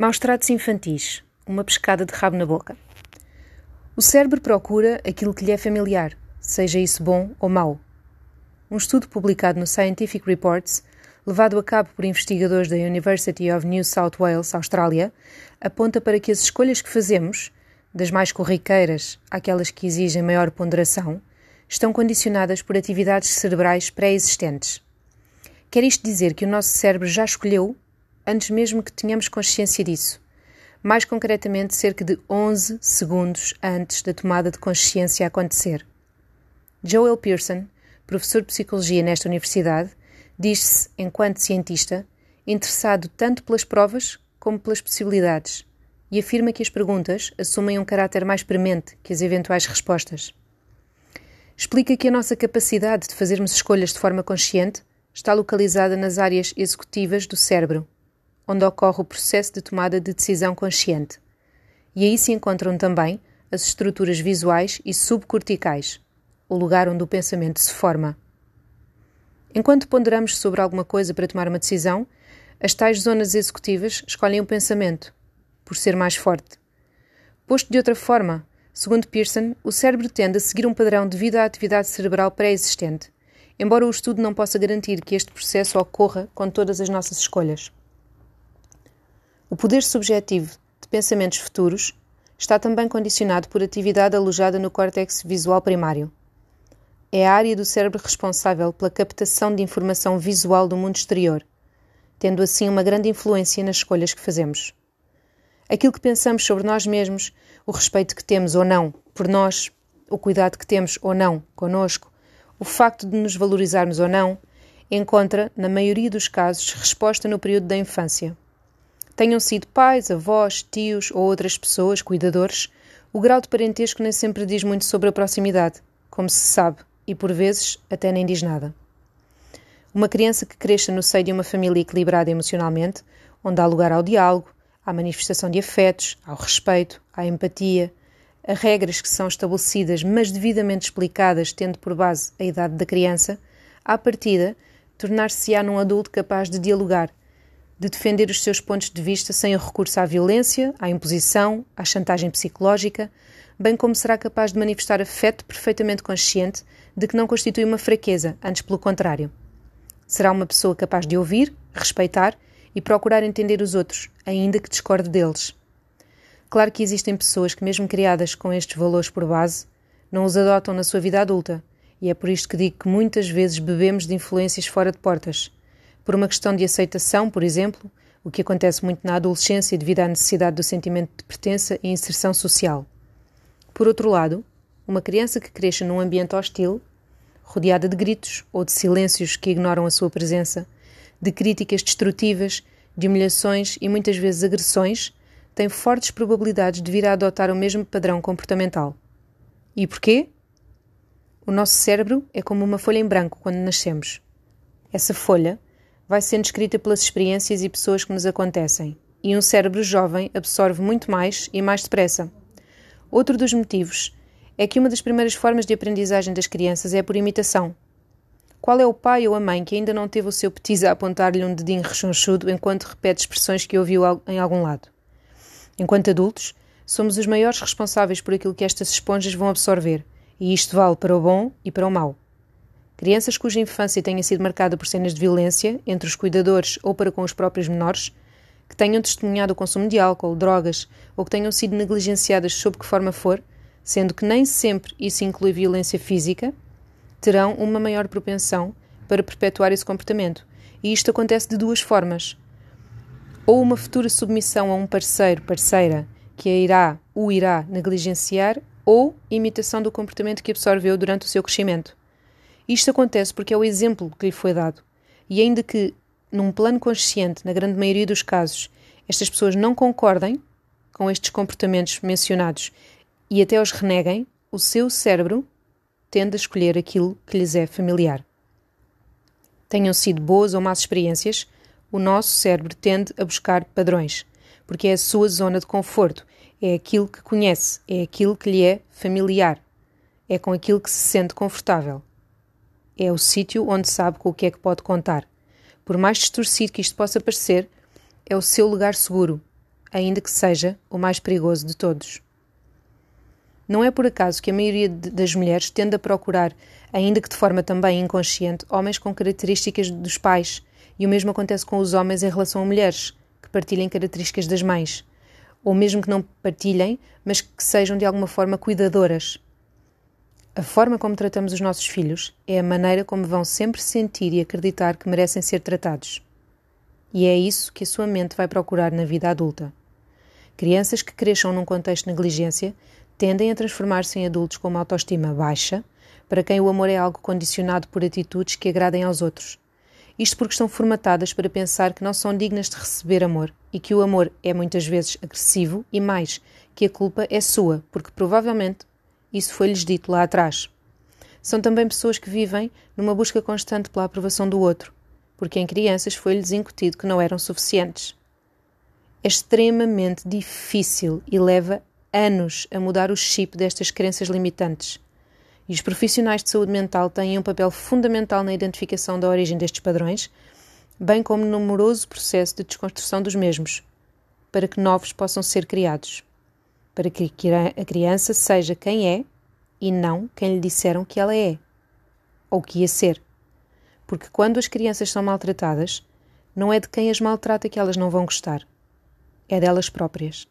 Maus tratos infantis. Uma pescada de rabo na boca. O cérebro procura aquilo que lhe é familiar, seja isso bom ou mau. Um estudo publicado no Scientific Reports, levado a cabo por investigadores da University of New South Wales, Austrália, aponta para que as escolhas que fazemos, das mais corriqueiras àquelas que exigem maior ponderação, estão condicionadas por atividades cerebrais pré-existentes. Quer isto dizer que o nosso cérebro já escolheu antes mesmo que tenhamos consciência disso. Mais concretamente, cerca de 11 segundos antes da tomada de consciência acontecer. Joel Pearson, professor de psicologia nesta universidade, diz-se, enquanto cientista, interessado tanto pelas provas como pelas possibilidades e afirma que as perguntas assumem um caráter mais premente que as eventuais respostas. Explica que a nossa capacidade de fazermos escolhas de forma consciente está localizada nas áreas executivas do cérebro, onde ocorre o processo de tomada de decisão consciente. E aí se encontram também as estruturas visuais e subcorticais, o lugar onde o pensamento se forma. Enquanto ponderamos sobre alguma coisa para tomar uma decisão, as tais zonas executivas escolhem o pensamento, por ser mais forte. Posto de outra forma, segundo Pearson, o cérebro tende a seguir um padrão devido à atividade cerebral pré-existente, embora o estudo não possa garantir que este processo ocorra com todas as nossas escolhas. O poder subjetivo de pensamentos futuros está também condicionado por atividade alojada no córtex visual primário. É a área do cérebro responsável pela captação de informação visual do mundo exterior, tendo assim uma grande influência nas escolhas que fazemos. Aquilo que pensamos sobre nós mesmos, o respeito que temos ou não por nós, o cuidado que temos ou não conosco, o facto de nos valorizarmos ou não, encontra, na maioria dos casos, resposta no período da infância tenham sido pais, avós, tios ou outras pessoas, cuidadores, o grau de parentesco nem sempre diz muito sobre a proximidade, como se sabe, e por vezes até nem diz nada. Uma criança que cresça no seio de uma família equilibrada emocionalmente, onde há lugar ao diálogo, à manifestação de afetos, ao respeito, à empatia, a regras que são estabelecidas, mas devidamente explicadas, tendo por base a idade da criança, à partida, tornar-se-á num adulto capaz de dialogar, de defender os seus pontos de vista sem o recurso à violência, à imposição, à chantagem psicológica, bem como será capaz de manifestar afeto perfeitamente consciente de que não constitui uma fraqueza, antes pelo contrário. Será uma pessoa capaz de ouvir, respeitar e procurar entender os outros, ainda que discorde deles. Claro que existem pessoas que, mesmo criadas com estes valores por base, não os adotam na sua vida adulta, e é por isto que digo que muitas vezes bebemos de influências fora de portas por uma questão de aceitação, por exemplo, o que acontece muito na adolescência devido à necessidade do sentimento de pertença e inserção social. Por outro lado, uma criança que cresça num ambiente hostil, rodeada de gritos ou de silêncios que ignoram a sua presença, de críticas destrutivas, de humilhações e muitas vezes agressões, tem fortes probabilidades de vir a adotar o mesmo padrão comportamental. E porquê? O nosso cérebro é como uma folha em branco quando nascemos. Essa folha vai sendo escrita pelas experiências e pessoas que nos acontecem, e um cérebro jovem absorve muito mais e mais depressa. Outro dos motivos é que uma das primeiras formas de aprendizagem das crianças é por imitação. Qual é o pai ou a mãe que ainda não teve o seu petis a apontar-lhe um dedinho rechonchudo enquanto repete expressões que ouviu em algum lado? Enquanto adultos, somos os maiores responsáveis por aquilo que estas esponjas vão absorver, e isto vale para o bom e para o mau. Crianças cuja infância tenha sido marcada por cenas de violência entre os cuidadores ou para com os próprios menores, que tenham testemunhado o consumo de álcool, drogas ou que tenham sido negligenciadas sob que forma for, sendo que nem sempre isso inclui violência física, terão uma maior propensão para perpetuar esse comportamento. E isto acontece de duas formas. Ou uma futura submissão a um parceiro, parceira, que a irá, o irá negligenciar, ou imitação do comportamento que absorveu durante o seu crescimento. Isto acontece porque é o exemplo que lhe foi dado. E ainda que, num plano consciente, na grande maioria dos casos, estas pessoas não concordem com estes comportamentos mencionados e até os reneguem, o seu cérebro tende a escolher aquilo que lhes é familiar. Tenham sido boas ou más experiências, o nosso cérebro tende a buscar padrões, porque é a sua zona de conforto, é aquilo que conhece, é aquilo que lhe é familiar, é com aquilo que se sente confortável é o sítio onde sabe com o que é que pode contar. Por mais distorcido que isto possa parecer, é o seu lugar seguro, ainda que seja o mais perigoso de todos. Não é por acaso que a maioria das mulheres tende a procurar, ainda que de forma também inconsciente, homens com características dos pais, e o mesmo acontece com os homens em relação a mulheres, que partilhem características das mães, ou mesmo que não partilhem, mas que sejam de alguma forma cuidadoras. A forma como tratamos os nossos filhos é a maneira como vão sempre sentir e acreditar que merecem ser tratados. E é isso que a sua mente vai procurar na vida adulta. Crianças que cresçam num contexto de negligência tendem a transformar-se em adultos com uma autoestima baixa, para quem o amor é algo condicionado por atitudes que agradem aos outros. Isto porque estão formatadas para pensar que não são dignas de receber amor e que o amor é muitas vezes agressivo e mais, que a culpa é sua, porque provavelmente isso foi-lhes dito lá atrás. São também pessoas que vivem numa busca constante pela aprovação do outro, porque em crianças foi-lhes incutido que não eram suficientes. É extremamente difícil e leva anos a mudar o chip destas crenças limitantes. E os profissionais de saúde mental têm um papel fundamental na identificação da origem destes padrões, bem como no numeroso processo de desconstrução dos mesmos, para que novos possam ser criados, para que a criança seja quem é e não quem lhe disseram que ela é, ou que ia ser porque quando as crianças são maltratadas, não é de quem as maltrata que elas não vão gostar, é delas próprias.